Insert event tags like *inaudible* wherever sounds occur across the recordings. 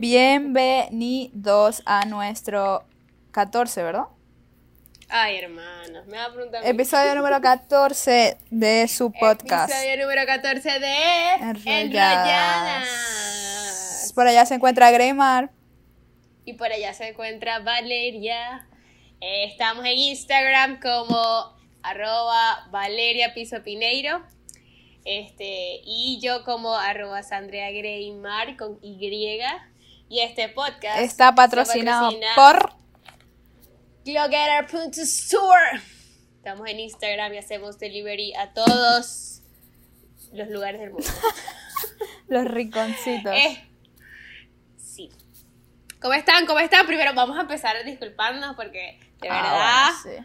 Bienvenidos a nuestro 14, ¿verdad? Ay, hermanos, me va a preguntar. Episodio número 14 de su *laughs* podcast. Episodio número 14 de Enrolladas. Por allá se encuentra Greymar. Y por allá se encuentra Valeria. Eh, estamos en Instagram como arroba Valeria Piso Pineiro. Este, y yo como arroba Sandrea Greymar con Y. Y este podcast está patrocinado por Glogetter.store. Estamos en Instagram y hacemos delivery a todos los lugares del mundo. *laughs* los rinconcitos. Eh, sí. ¿Cómo están? ¿Cómo están? Primero vamos a empezar disculpándonos porque de Ah, verdad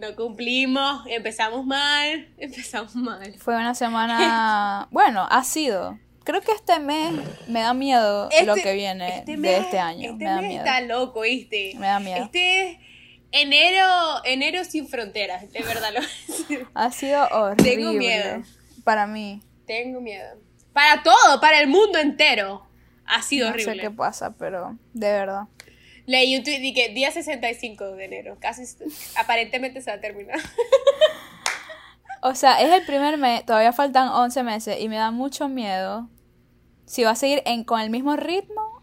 no cumplimos, empezamos mal, *laughs* empezamos mal. Fue una semana, *laughs* bueno, ha sido. Creo que este mes me da miedo lo Este- que viene este de este año. Este me da mes miedo. está loco, ¿viste? Me da miedo. Este es enero, enero sin fronteras, de verdad lo *laughs* Ha sido horrible. Tengo miedo. Para mí. Tengo miedo. Para todo, para el mundo entero. Ha sido no horrible. sé qué pasa, pero de verdad. Leí un tweet y que día 65 de enero. Casi aparentemente se va a terminar. *laughs* O sea, es el primer mes, todavía faltan 11 meses y me da mucho miedo si va a seguir en, con el mismo ritmo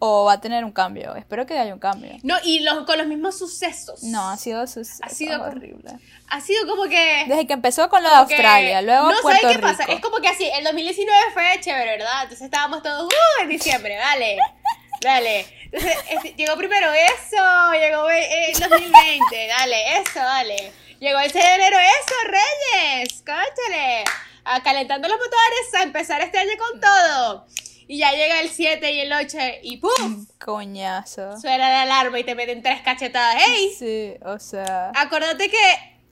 o va a tener un cambio. Espero que haya un cambio. No, y los, con los mismos sucesos. No, ha sido, sus- Ha sido como- horrible. Ha sido como que. Desde que empezó con lo de como que- Australia, luego no, Puerto ¿sabes qué Rico. pasa? Es como que así, el 2019 fue chévere, ¿verdad? Entonces estábamos todos, ¡uh! En diciembre, vale. Dale. Entonces este, llegó primero eso, llegó eh, el 2020, dale, eso, dale. Llegó el 6 de enero, eso, Reyes, cóchale. A calentando los motores, a empezar este año con todo. Y ya llega el 7 y el 8 y ¡pum! Coñazo. Suena la alarma y te meten tres cachetadas. ¡Ey! Sí, o sea. Acordate que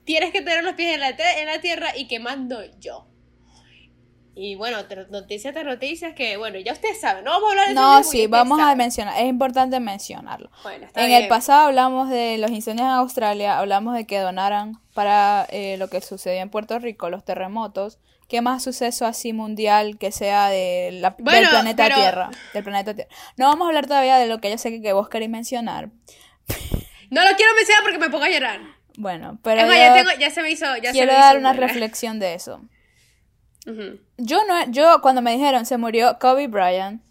tienes que tener los pies en la, en la tierra y que mando yo. Y bueno, noticias noticias que, bueno, ya ustedes saben, no vamos a hablar de No, sí, vamos a mencionar, es importante mencionarlo. Bueno, está En bien. el pasado hablamos de los incendios en Australia, hablamos de que donaran para eh, lo que sucedió en Puerto Rico, los terremotos. ¿Qué más suceso así mundial que sea de la- del planeta pero- Tierra? Del planeta Tierra. No vamos a hablar todavía de lo que yo sé que, que vos queréis mencionar. No lo quiero mencionar porque me pongo a llorar. Bueno, pero es yo ya, tengo, ya se me hizo. Ya quiero se me dar hizo una buena. reflexión de eso. Yo no, yo cuando me dijeron se murió Kobe Bryant,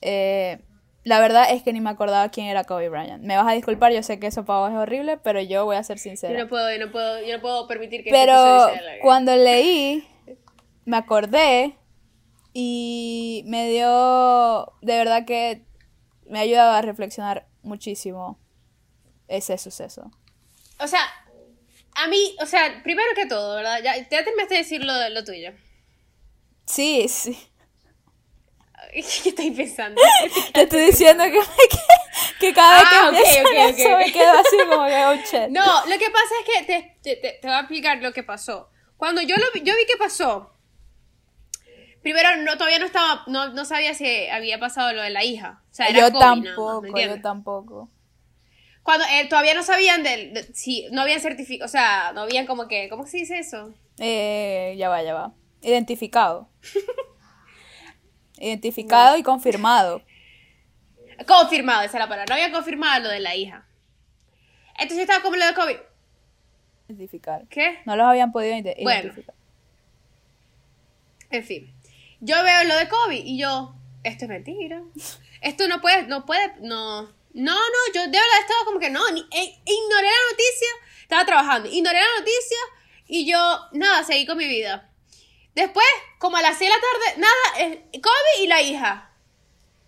eh, la verdad es que ni me acordaba quién era Kobe Bryant. Me vas a disculpar, yo sé que eso para vos es horrible, pero yo voy a ser Yo sincera. no puedo, yo no puedo, yo no puedo permitir que Pero sea cuando leí, me acordé y me dio, de verdad que me ha ayudado a reflexionar muchísimo ese suceso. O sea, a mí, o sea, primero que todo, ¿verdad? Ya, ya terminaste de decir lo, lo tuyo. Sí, sí. *laughs* ¿Qué estáis pensando? *laughs* Te estoy diciendo que, que, que cada vez Ah, que ok, pienso ok, en ok, eso ok. me quedo así como que, oh. No, lo que pasa es que te, te, te- te voy a explicar lo que pasó. Cuando yo lo vi, yo vi que pasó, primero no todavía no estaba, no, no sabía si había pasado lo de la hija. O sea, era yo Kobe nada más, ¿me tampoco, yo tampoco. Cuando eh, todavía no sabían del, de- si no habían certificado, o sea, no habían como que, ¿cómo se dice eso? Eh, ya va, ya va. Identificado. *laughs* Identificado y confirmado. Confirmado, esa es la palabra. No habían confirmado lo de la hija. Entonces yo estaba como lo de Kobe. Identificar. ¿Qué? No los habían podido ide- Bueno. identificar. En fin. Yo veo lo de Kobe y yo, esto es mentira. Esto no puede, no puede, no. No, no, yo de verdad estaba como que no, ni- eh, ignoré la noticia, estaba trabajando, ignoré la noticia y yo, nada, seguí con mi vida. Después, como a las 6 de la tarde, nada, eh, Kobe y la hija.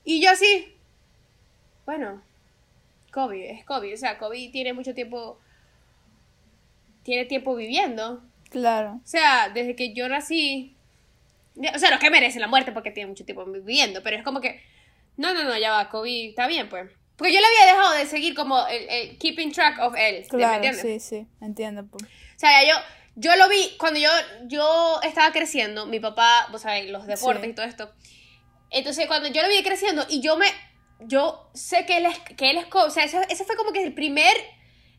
Y yo así, bueno, Kobe, es Kobe, o sea, Kobe tiene mucho tiempo, tiene tiempo viviendo. Claro. O sea, desde que yo nací. O sea, no es que merece la muerte porque tiene mucho tiempo viviendo, pero es como que. No, no, no, ya va, Kobe está bien, pues. Porque yo le había dejado de seguir como el, el keeping track of él. ¿me Claro, entiendes? sí, sí. Entiendo. pues. O sea, yo, yo lo vi cuando yo, yo estaba creciendo, mi papá, vos sabés, los deportes Sí. y todo esto. Entonces, cuando yo lo vi creciendo y yo me. Yo sé que él es, que él es. O sea, ese, ese fue como que el primer.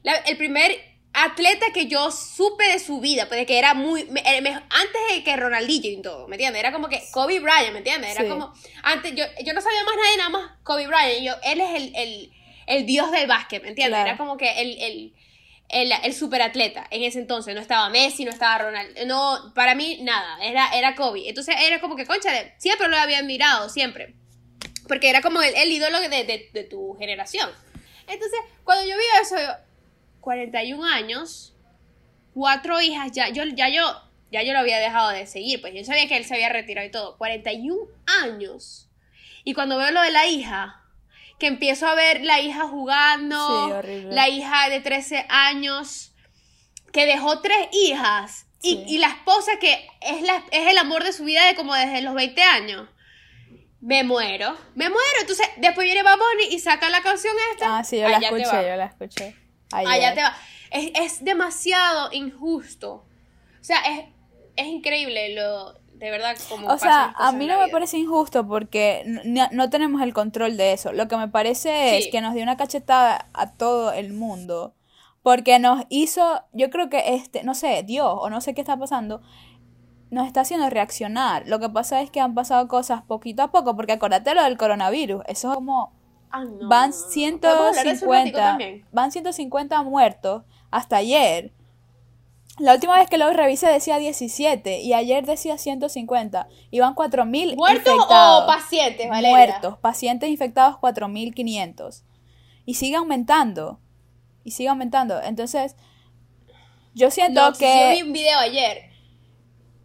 la- el primer atleta que yo supe de su vida, porque que era muy, me- me- antes de que Ronaldinho y todo, ¿me entiendes? Era como que Kobe Bryant, ¿me entiendes? Era Sí. como, antes, yo, yo no sabía más nadie, nada más Kobe Bryant, y yo, él es el, el, el dios del básquet, ¿me entiendes? Claro. Era como que el, el, el, el superatleta en ese entonces, no estaba Messi, no estaba Ronald, no, para mí nada, era, era Kobe, entonces era como que, conchale, siempre lo había admirado, siempre, porque era como el, el ídolo de, de, de tu generación. Entonces, cuando yo vi eso, yo, 41 años, cuatro hijas, ya yo, ya yo, ya yo lo había dejado de seguir, pues yo sabía que él se había retirado y todo. 41 años. Y cuando veo lo de la hija, que empiezo a ver la hija jugando, Sí, la hija de 13 años, que dejó tres hijas, y, Sí. y la esposa que es, la, es el amor de su vida de como desde los 20 años. Me muero, me muero. Entonces, después viene Bad Bunny y saca la canción esta. Ah, sí, yo la escuché, yo la escuché. Ayer. Allá te va. Es, es demasiado injusto. O sea, es, es increíble lo de verdad como O sea, a mí no me vida. parece injusto porque no, no tenemos el control de eso. Lo que me parece es que nos dio una cachetada a todo el mundo porque nos hizo, yo creo que este, no sé, Dios o no sé qué está pasando, nos está haciendo reaccionar. Lo que pasa es que han pasado cosas poquito a poco porque acuérdate lo del coronavirus, eso es como Ah, no, van no, no. ¿Podemos hablar de eso un ratico 150 también? van 150 muertos hasta ayer. La última vez que lo revisé decía 17 y ayer decía 150 y van 4000 ¿Muertos infectados. o pacientes, Valeria? Muertos, pacientes infectados 4500. Y sigue aumentando. Y sigue aumentando. Entonces, yo siento No, si yo vi que un video ayer.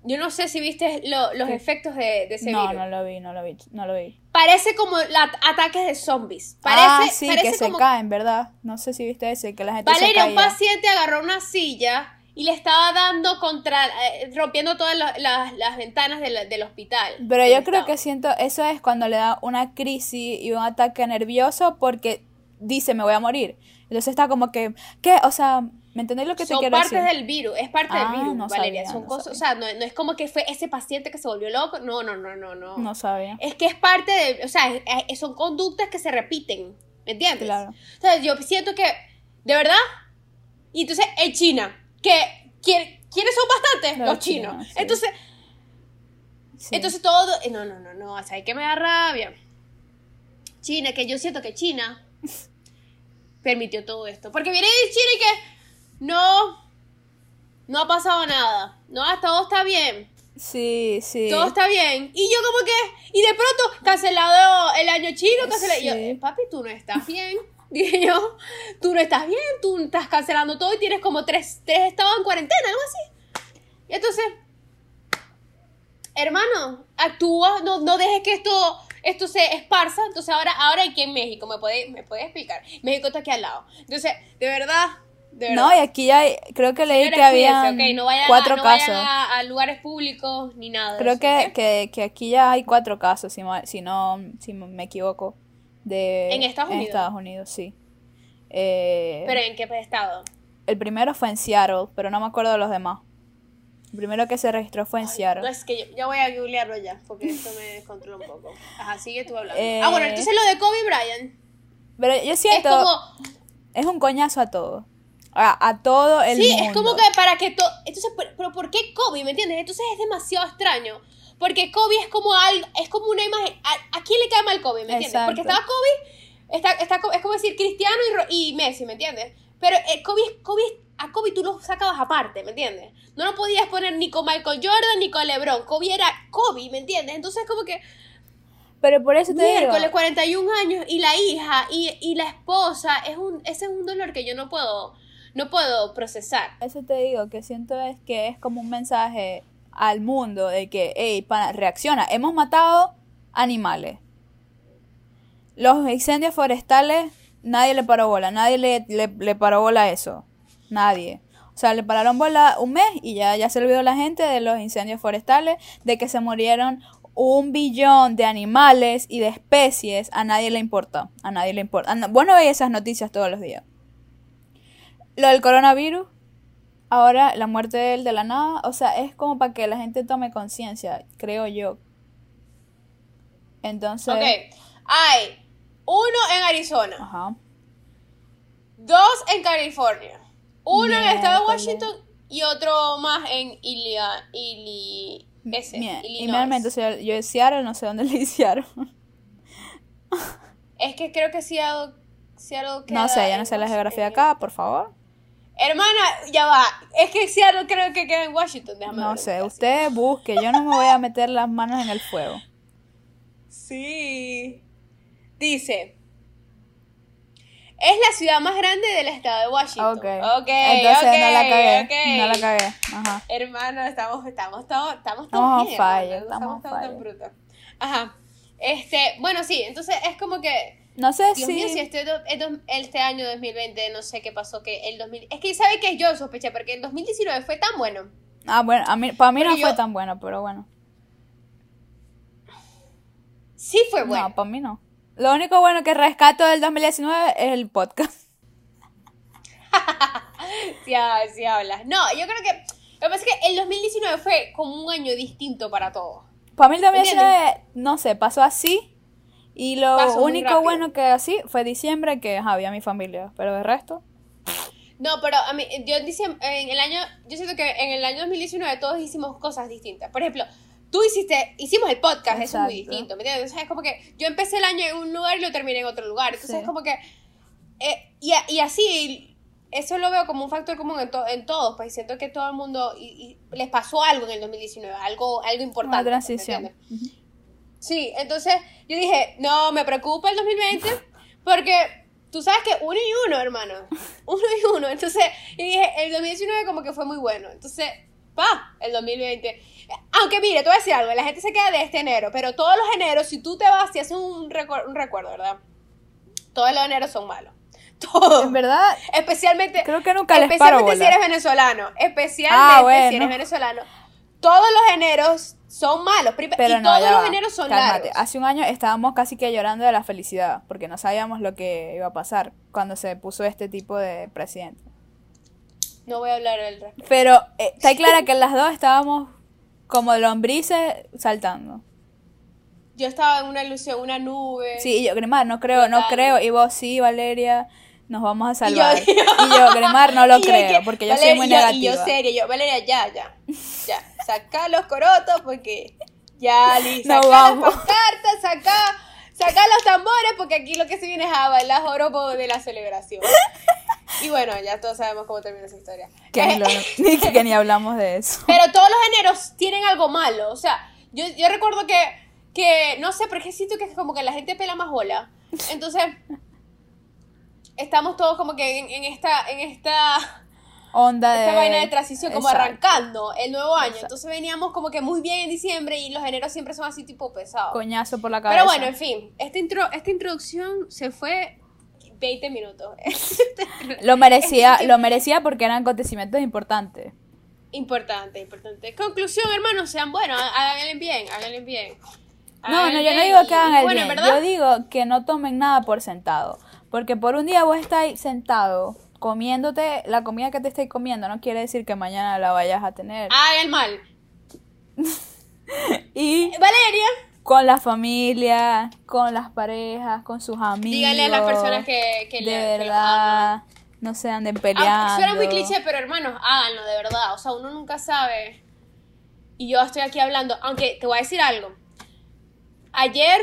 Yo no sé si viste lo- los efectos de, de ese no, virus. no lo vi, no lo vi, no lo vi. Parece como la- ataques de zombies. Parece, ah, sí, parece que se como caen, ¿verdad? No sé si viste ese, que la gente Valeria, se un paciente agarró una silla y le estaba dando contra, eh, rompiendo todas la- las- las ventanas de la- del hospital. Pero yo creo que siento, eso es cuando le da una crisis y un ataque nervioso porque dice me voy a morir. Entonces está como que, ¿qué? O sea, ¿me entendéis lo que te son quiero partes decir? del virus, es parte Ah, del virus, no Valeria. sabía, son no cosas, sabía. o sea, no, no es como que fue ese paciente que se volvió loco. No, no, no, no, no. No sabía. Es que es parte de, o sea, es- son conductas que se repiten, ¿me entiendes? Claro. O sea, yo siento que, de verdad, y entonces en China, que ¿quién- ¿quiénes son bastantes? Los Los, chinos. chinos, sí. Entonces, Sí. entonces todo, eh, no, no, no, no, o sea, hay que me da rabia. China, que yo siento que China *laughs* permitió todo esto. Porque viene de China y que no, no ha pasado nada. No, todo está bien. sí, sí. Todo está bien. Y yo como que, y de pronto, cancelado el año chino, cancelado. Y yo, Sí. papi, tú no estás bien. *laughs* Dije yo, tú no estás bien, tú estás cancelando todo y tienes como tres, tres estados en cuarentena, algo así. Y entonces, hermano, actúa, no, no dejes que esto, esto se esparza. Entonces ahora, ahora aquí en México, ¿me puede, me puede explicar? México está aquí al lado. Entonces, de verdad, de. No, y aquí hay, creo que leí Señores, que había no cuatro no vayan casos. a, a lugares públicos ni nada. Creo eso, que, que, que aquí ya hay cuatro casos, si, si no si me equivoco. De, ¿En Estados Unidos? Estados Unidos, sí. Eh, Pero en qué estado? el primero fue en Seattle, pero no me acuerdo de los demás. El primero que se registró fue en Seattle. No es que yo, ya voy a googlearlo ya, porque esto me *laughs* descontrola un poco. Ajá, sigue tú hablando. Eh, Ah, bueno, entonces lo de Kobe Bryant Pero yo es siento, como, es un coñazo a todo. A, a todo el sí, mundo. es como que para que todo, entonces, pero, ¿por qué Kobe? ¿Me entiendes? Entonces es demasiado extraño, porque Kobe es como algo, es como una imagen, ¿a, a quién le cae mal Kobe? ¿Me entiendes? Exacto. Porque estaba Kobe, está, está, es como decir Cristiano y, y Messi, ¿me entiendes? Pero eh, Kobe, Kobe, a Kobe tú lo sacabas aparte, ¿me entiendes? No lo podías poner ni con Michael Jordan ni con LeBron, Kobe era Kobe, ¿me entiendes? Entonces como que... Pero por eso te digo. Miércoles, 41 años y la hija y, y la esposa, es un, ese es un dolor que yo no puedo, no puedo procesar. Eso te digo, que siento es que es como un mensaje al mundo de que, hey, pana, reacciona. Hemos matado animales. Los incendios forestales, nadie le paró bola, nadie le, le, paró bola a eso. Nadie. O sea, le pararon bola un mes y ya, ya se olvidó la gente de los incendios forestales, de que se murieron un billón de animales y de especies. A nadie le importa. A nadie le importa. Ah, Bueno, veis esas noticias todos los días. Lo del coronavirus, ahora la muerte de él de la nada, o sea, es como para que la gente tome conciencia, creo yo. Entonces, Ok, hay uno en Arizona, ajá, dos en California, Uno en el estado de. Washington y otro más en Ilia, Ili, ese, Illinois. o sea, yo de Seattle no sé dónde le hicieron. Es que creo que Seattle, Seattle queda No sé, ya no sé la geografía de acá, por favor. Hermana, ya va. Es que Seattle creo que queda en Washington. Déjame No sé, usted busque, yo no me voy a meter las manos en el fuego. Sí. Dice. Es la ciudad más grande del estado de Washington. Ok. Ok, Entonces ok, no la cagué. ok. No la cagué. Ajá. Hermano, estamos, estamos todos, estamos todos Estamos bien, no estamos on todos tan. Ajá. Este, bueno, sí, entonces es como que, No sé Dios si. mío, si este, este año 2020, no sé qué pasó, que el 2000, es que sabe que yo sospeché, porque el 2019 fue tan bueno. Ah, bueno, a mí, para mí no yo- fue tan bueno, pero bueno. Sí fue bueno. No, para mí no. Lo único bueno que rescato del 2019 es el podcast. *laughs* Sí, ah, sí hablas. No, yo creo que, lo que pasa es que el 2019 fue como un año distinto para todos. Para mí el 2019, no sé, pasó así. Y lo muy único bueno que así fue diciembre, que ajá, había mi familia. Pero el resto, No, pero a mí, yo dice, en el año, yo siento que en el año 2019 todos hicimos cosas distintas. Por ejemplo, tú hiciste, hicimos el podcast, eso es muy Exacto. distinto, ¿me entiendes? Sea, es como que yo empecé el año en un lugar y lo terminé en otro lugar. Entonces Sí. es como que, eh, y, y así, eso lo veo como un factor común en, to- en todos, pues siento que todo el mundo, y, y les pasó algo en el 2019, algo, algo importante. una pues, ¿me transición. entiendes? Sí, entonces yo dije, no, me preocupa el 2020 porque tú sabes que uno y uno, hermano. *laughs* Uno y uno. Entonces yo dije, el 2019 como que fue muy bueno. Entonces, pa, el 2020. Aunque mire, te voy a decir algo, la gente se queda de este enero, pero todos los eneros, si tú te vas y haces un, recuer- un recuerdo, ¿verdad? Todos los eneros son malos. *laughs* Todos. En verdad, Especialmente, Creo que nunca les paro especialmente si eres venezolano. Especialmente Ah, si bueno. eres venezolano. Todos los eneros son malos. pero y no, todos los va. eneros son Cálmate. largos. Hace un año estábamos casi que llorando de la felicidad, porque no sabíamos lo que iba a pasar cuando se puso este tipo de presidente. No voy a hablar del respecto. Pero eh, está clara que las dos estábamos como lombrices saltando. Yo estaba en una ilusión, una nube. Sí, y yo, Grimar, no creo, no creo. Y vos, sí, Valeria, nos vamos a Y salvar. *laughs* yo- Y yo, Grimar, no lo yo creo, que- porque yo Valeria, soy muy y yo- negativa. Y yo seria, yo, Valeria, ya, ya. Ya, saca los corotos porque ya, listo. No *laughs* Saca vamos. las pancartas, saca, saca los tambores porque aquí lo que se viene es a bailar joropo de la celebración. *laughs* Y bueno, ya todos sabemos cómo termina esa historia. Que, Eh, ni lo- ni, que ni hablamos de eso. Pero todos los eneros tienen algo malo. O sea, yo, yo recuerdo que, que, no sé, porque siento que es como que la gente pela más bola. Entonces, estamos todos como que en, en esta, en esta, Onda de... esta vaina de transición, como Exacto. arrancando el nuevo año. Exacto. Entonces veníamos como que muy bien en diciembre y los eneros siempre son así tipo pesados. Coñazo por la cabeza. Pero bueno, en fin, esta, intro, esta introducción se fue 20 minutos. *laughs* Lo merecía, lo merecía porque eran acontecimientos importantes. Importante, importante. Conclusión, hermanos, sean buenos, háganle bien, háganle bien. No, no, yo no digo que hagan el bueno, bien. en verdad, Yo digo que no tomen nada por sentado. Porque por un día vos estás sentado comiéndote la comida que te estés comiendo. No quiere decir que mañana la vayas a tener. hagan el mal. *laughs* Y Valeria, con la familia, con las parejas, con sus amigos. díganle a las personas que, que de le- que verdad, no se anden peleando. Ah, suena muy cliché, pero hermanos, háganlo de verdad. O sea, uno nunca sabe. Y yo estoy aquí hablando, aunque te voy a decir algo. Ayer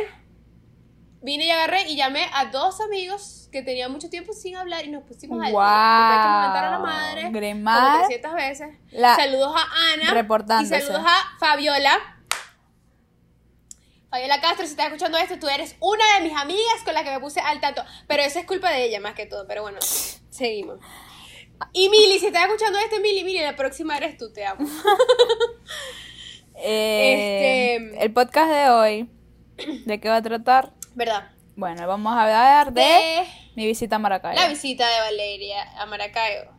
vine y agarré y llamé a dos amigos que tenían mucho tiempo sin hablar y nos pusimos al día. Que a la madre Gremar, como 300 veces. la- saludos a Ana. reportándose. Y saludos a Fabiola. Fabiola Castro, si estás escuchando esto, tú eres una de mis amigas con la que me puse al tanto. Pero eso es culpa de ella más que todo. Pero bueno, seguimos. Y Mili, si estás escuchando esto, Mili, Mili, la próxima eres tú, te amo. *laughs* eh, Este- El podcast de hoy, ¿de qué va a tratar? ¿Verdad? Bueno, vamos a hablar de De mi visita a Maracaibo. la visita de Valeria a Maracaibo.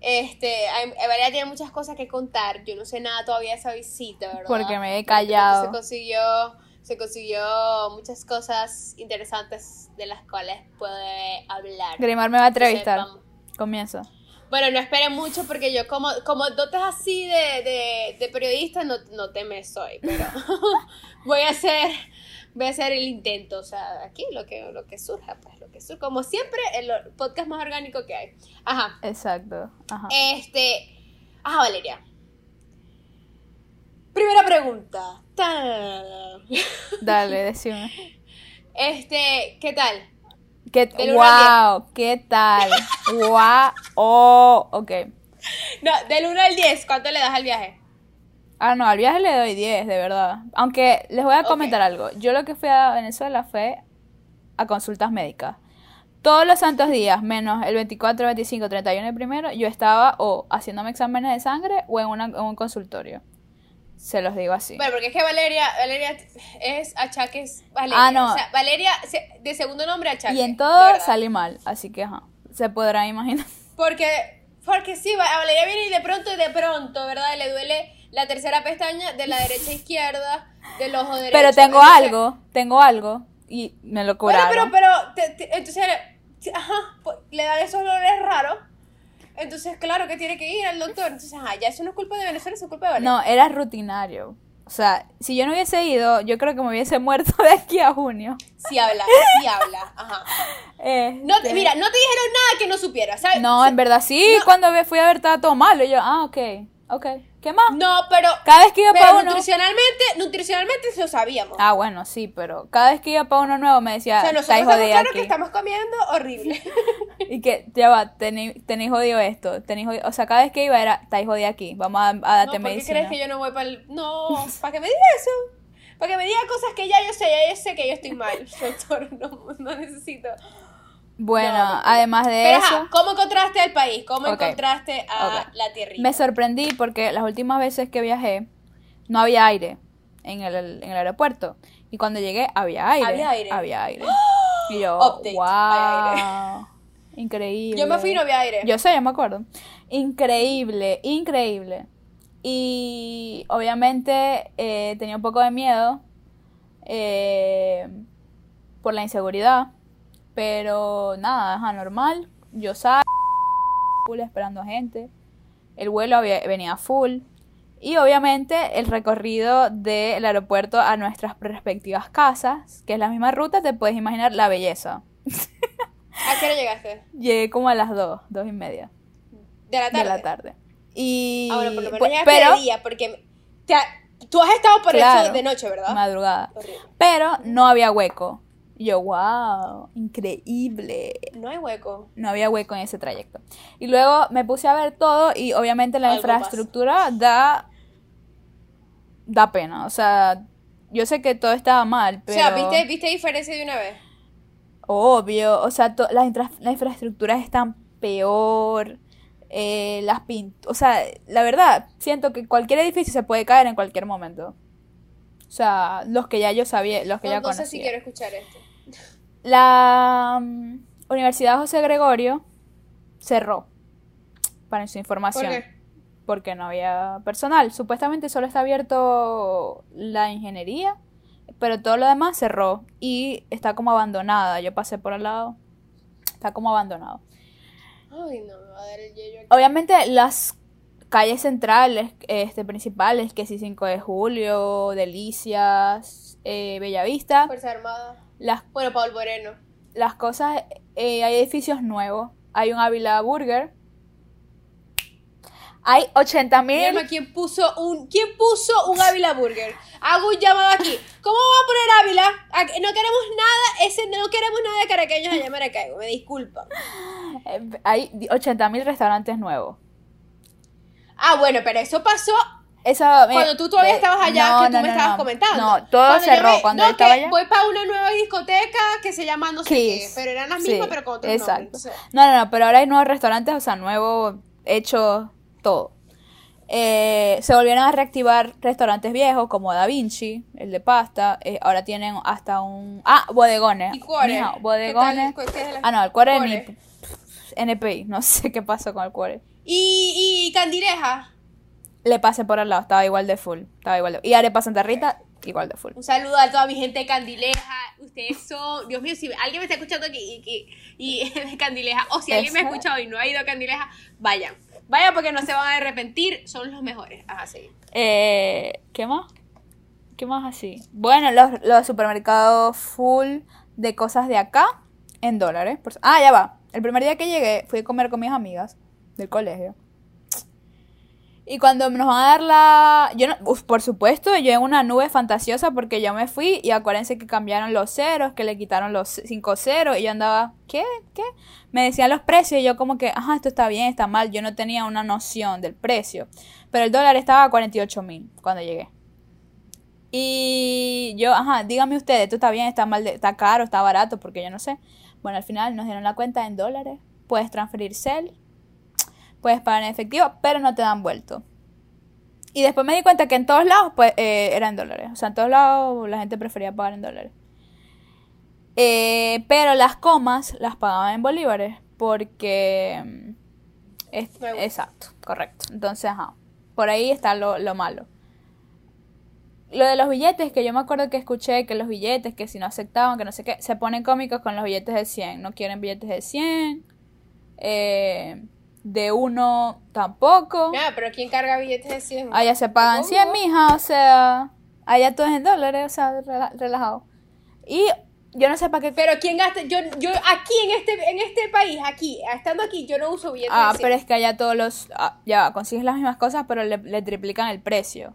Este, hay- Valeria tiene muchas cosas que contar. Yo no sé nada todavía de esa visita, ¿verdad? Porque me he callado. Se consiguió, se consiguió muchas cosas interesantes de las cuales puede hablar. Grimar me va a entrevistar. Entonces. Comienzo. Bueno, no esperen mucho porque yo como, como dotes así de, de, de periodista no, no te me soy, pero *laughs* voy a hacer, voy a hacer el intento, o sea, aquí lo que, lo que surja, pues lo que surja. Como siempre, el podcast más orgánico que hay. Ajá. Exacto. Ajá. Este. Ajá, Valeria. Primera pregunta. Ta- *laughs* Dale, decime. Este, ¿qué tal? ¿Qué, Del wow, ¿qué tal? *laughs* wow, oh, ok. No, del 1 al 10, ¿cuánto le das al viaje? Ah, no, al viaje le doy 10, de verdad. Aunque les voy a comentar algo. Yo lo que fui a Venezuela fue a consultas médicas. Todos los santos días, menos el 24, 25, 31 y primero, yo estaba o haciéndome exámenes de sangre o en, una- en un consultorio. Se los digo así. Bueno, porque es que Valeria, Valeria es achaques Valeria. Ah, no. O sea, Valeria, de segundo nombre achaque. y en todo salí mal, así que ajá, se podrán imaginar. Porque, porque sí, Valeria viene y de pronto y de pronto, ¿verdad? Le duele la tercera pestaña de la derecha a *laughs* izquierda, del ojo derecho. Pero tengo Entonces- algo, tengo algo y me lo Bueno, curaron. pero, pero, te- te- entonces, ajá, pues, le dan esos olores raros. Entonces, claro que tiene que ir al doctor. Entonces, ajá, ya eso no es culpa de Venezuela, eso es culpa de Valeria. No, era rutinario. O sea, si yo no hubiese ido, yo creo que me hubiese muerto *laughs* de aquí a junio. Sí habla, sí *laughs* habla, ajá. No, te- Este, mira, no te dijeron nada que no supieras, ¿sabes? No, en verdad sí, No. cuando fui a ver estaba todo malo. Y yo, ah, ok, ok. ¿Qué más? No, pero, Cada vez que iba pero para uno. nutricionalmente, nutricionalmente lo sabíamos. Ah, bueno, sí, pero cada vez que iba para uno nuevo me decía, o sea, nosotros estamos aquí. que estamos comiendo horrible. *laughs* Y que, ya va, tenéis jodido esto, tenéis jodido. O sea, cada vez que iba era, estáis jodida aquí, vamos a, a no, darte ¿por qué medicina. crees que yo no voy para el... No, para que me diga eso. Para que me diga cosas que ya yo sé, ya yo sé que yo estoy mal, doctor, no, no necesito. Bueno, No, además de Pero eso. ajá, ¿cómo encontraste el país? ¿Cómo Ok. encontraste a la tierrita? Me sorprendí porque las últimas veces que viajé no había aire en el, en el aeropuerto. Y cuando llegué había aire. Había aire. Había aire. Y yo, Update, wow. aire. Increíble. Yo me fui y no había aire. Yo sé, yo me acuerdo. Increíble, increíble. Y obviamente eh, tenía un poco de miedo eh, por la inseguridad. Pero nada, es anormal. Yo salgo full esperando a gente. El vuelo había- venía full. Y obviamente el recorrido del aeropuerto a nuestras respectivas casas, que es la misma ruta, te puedes imaginar la belleza. *laughs* ¿A qué hora llegaste? Llegué como a las 2, 2 y media De la tarde. de la tarde. Y... Ah, bueno, por lo menos pues, pero día, porque te ha- tú has estado por Claro. eso de noche, ¿verdad? madrugada. Horrible. Pero no había hueco. Y Yo, wow, increíble. No hay hueco. No había hueco en ese trayecto. Y luego me puse a ver todo y obviamente la Algo infraestructura da da pena, o sea, yo sé que todo estaba mal, pero O sea, ¿viste, ¿viste diferencia de una vez? obvio, o sea, las infra- las infraestructuras están peor, eh, las pint, o sea, la verdad, siento que cualquier edificio se puede caer en cualquier momento. O sea, los que ya yo sabía, los que No, ya no sé si quiero escuchar esto. La mm, Universidad José Gregorio cerró para su información. ¿Por qué? Porque no había personal. Supuestamente solo está abierto la ingeniería, pero todo lo demás cerró y está como abandonada. Yo pasé por al lado. Está como abandonado. Ay, no, me va a dar el yello aquí. Obviamente las calles centrales, este, principales, que si 5 de julio, Delicias, eh, Bellavista, Fuerza Armada. Las Bueno, Paul Moreno. las cosas, eh, hay edificios nuevos. Hay un Ávila Burger. Hay 80 mil. Quién puso un quién puso un Ávila Burger. Hago un llamado aquí. ¿Cómo vamos a poner Ávila? No queremos nada, ese no queremos nada de caraqueños allá en Maracaibo, me disculpan. Hay 80 mil restaurantes nuevos. Ah, bueno, pero eso pasó Eso, cuando tú todavía estabas allá, no, que tú no, me no, estabas comentando. No, todo Cuando cerró me- cuando yo estaba allá. Voy para una nueva discoteca que se llama no sé qué, pero eran las Sí, mismas, pero con otros exacto. nombres. No, no, no, pero ahora hay nuevos restaurantes, o sea, nuevos hechos, todo. Eh, se volvieron a reactivar restaurantes viejos como Da Vinci, el de pasta. eh, ahora tienen hasta un. Ah, bodegones. ¿Y cuore? Mija, ¿Qué bodegones. tal? ¿Qué es la- Ah, no, el cuore cuore? ni. NPI, no sé qué pasó con el cuore. Y, y Candileja. Le pasé por al lado, estaba igual de full. Estaba igual de Y Arepa Santa Rita, igual de full. Un saludo a toda mi gente de Candileja. Ustedes son, Dios mío, si alguien me está escuchando aquí y, de Candileja, o si alguien me ha escuchado y no ha ido a Candileja, vayan. Vayan porque no se van a arrepentir, son los mejores. Ajá, sí. Eh, ¿Qué más? ¿Qué más así? Bueno, los, los supermercados full de cosas de acá en dólares. Por- Ah, ya va. El primer día que llegué fui a comer con mis amigas del colegio. Y cuando nos van a dar la... Yo no... por supuesto, yo en una nube fantasiosa porque yo me fui y acuérdense que cambiaron los ceros, que le quitaron los cinco ceros y yo andaba, ¿qué? ¿Qué? Me decían los precios y yo como que, ajá, esto está bien, está mal. Yo no tenía una noción del precio. Pero el dólar estaba a 48 mil cuando llegué. Y yo, ajá, dígame usted, esto está bien, está mal, está caro, está barato, porque yo no sé. Bueno, al final nos dieron la cuenta en dólares. Puedes transferir CEL, puedes pagar en efectivo, pero no te dan vuelto. Y después me di cuenta que en todos lados pues, eh, era en dólares. O sea, en todos lados la gente prefería pagar en dólares. Eh, pero las comas las pagaban en bolívares porque... mm, es- exacto, correcto. Entonces, ajá. Por ahí está lo, lo malo. Lo de los billetes, que yo me acuerdo que escuché que los billetes, que si no aceptaban, que no sé qué, se ponen cómicos con los billetes de 100. No quieren billetes de 100. eh, de uno tampoco. Ah, pero ¿quién carga billetes de 100? Allá se pagan ¿Cómo? 100, mija, o sea, allá todo es en dólares, o sea, rela- relajado. Y yo no sé para qué... Pero ¿quién gasta? Yo, yo aquí en este, en este país, aquí, estando aquí, yo no uso billetes Ah, de 100. pero es que allá todos los... ah, ya, consigues las mismas cosas, pero le, le triplican el precio.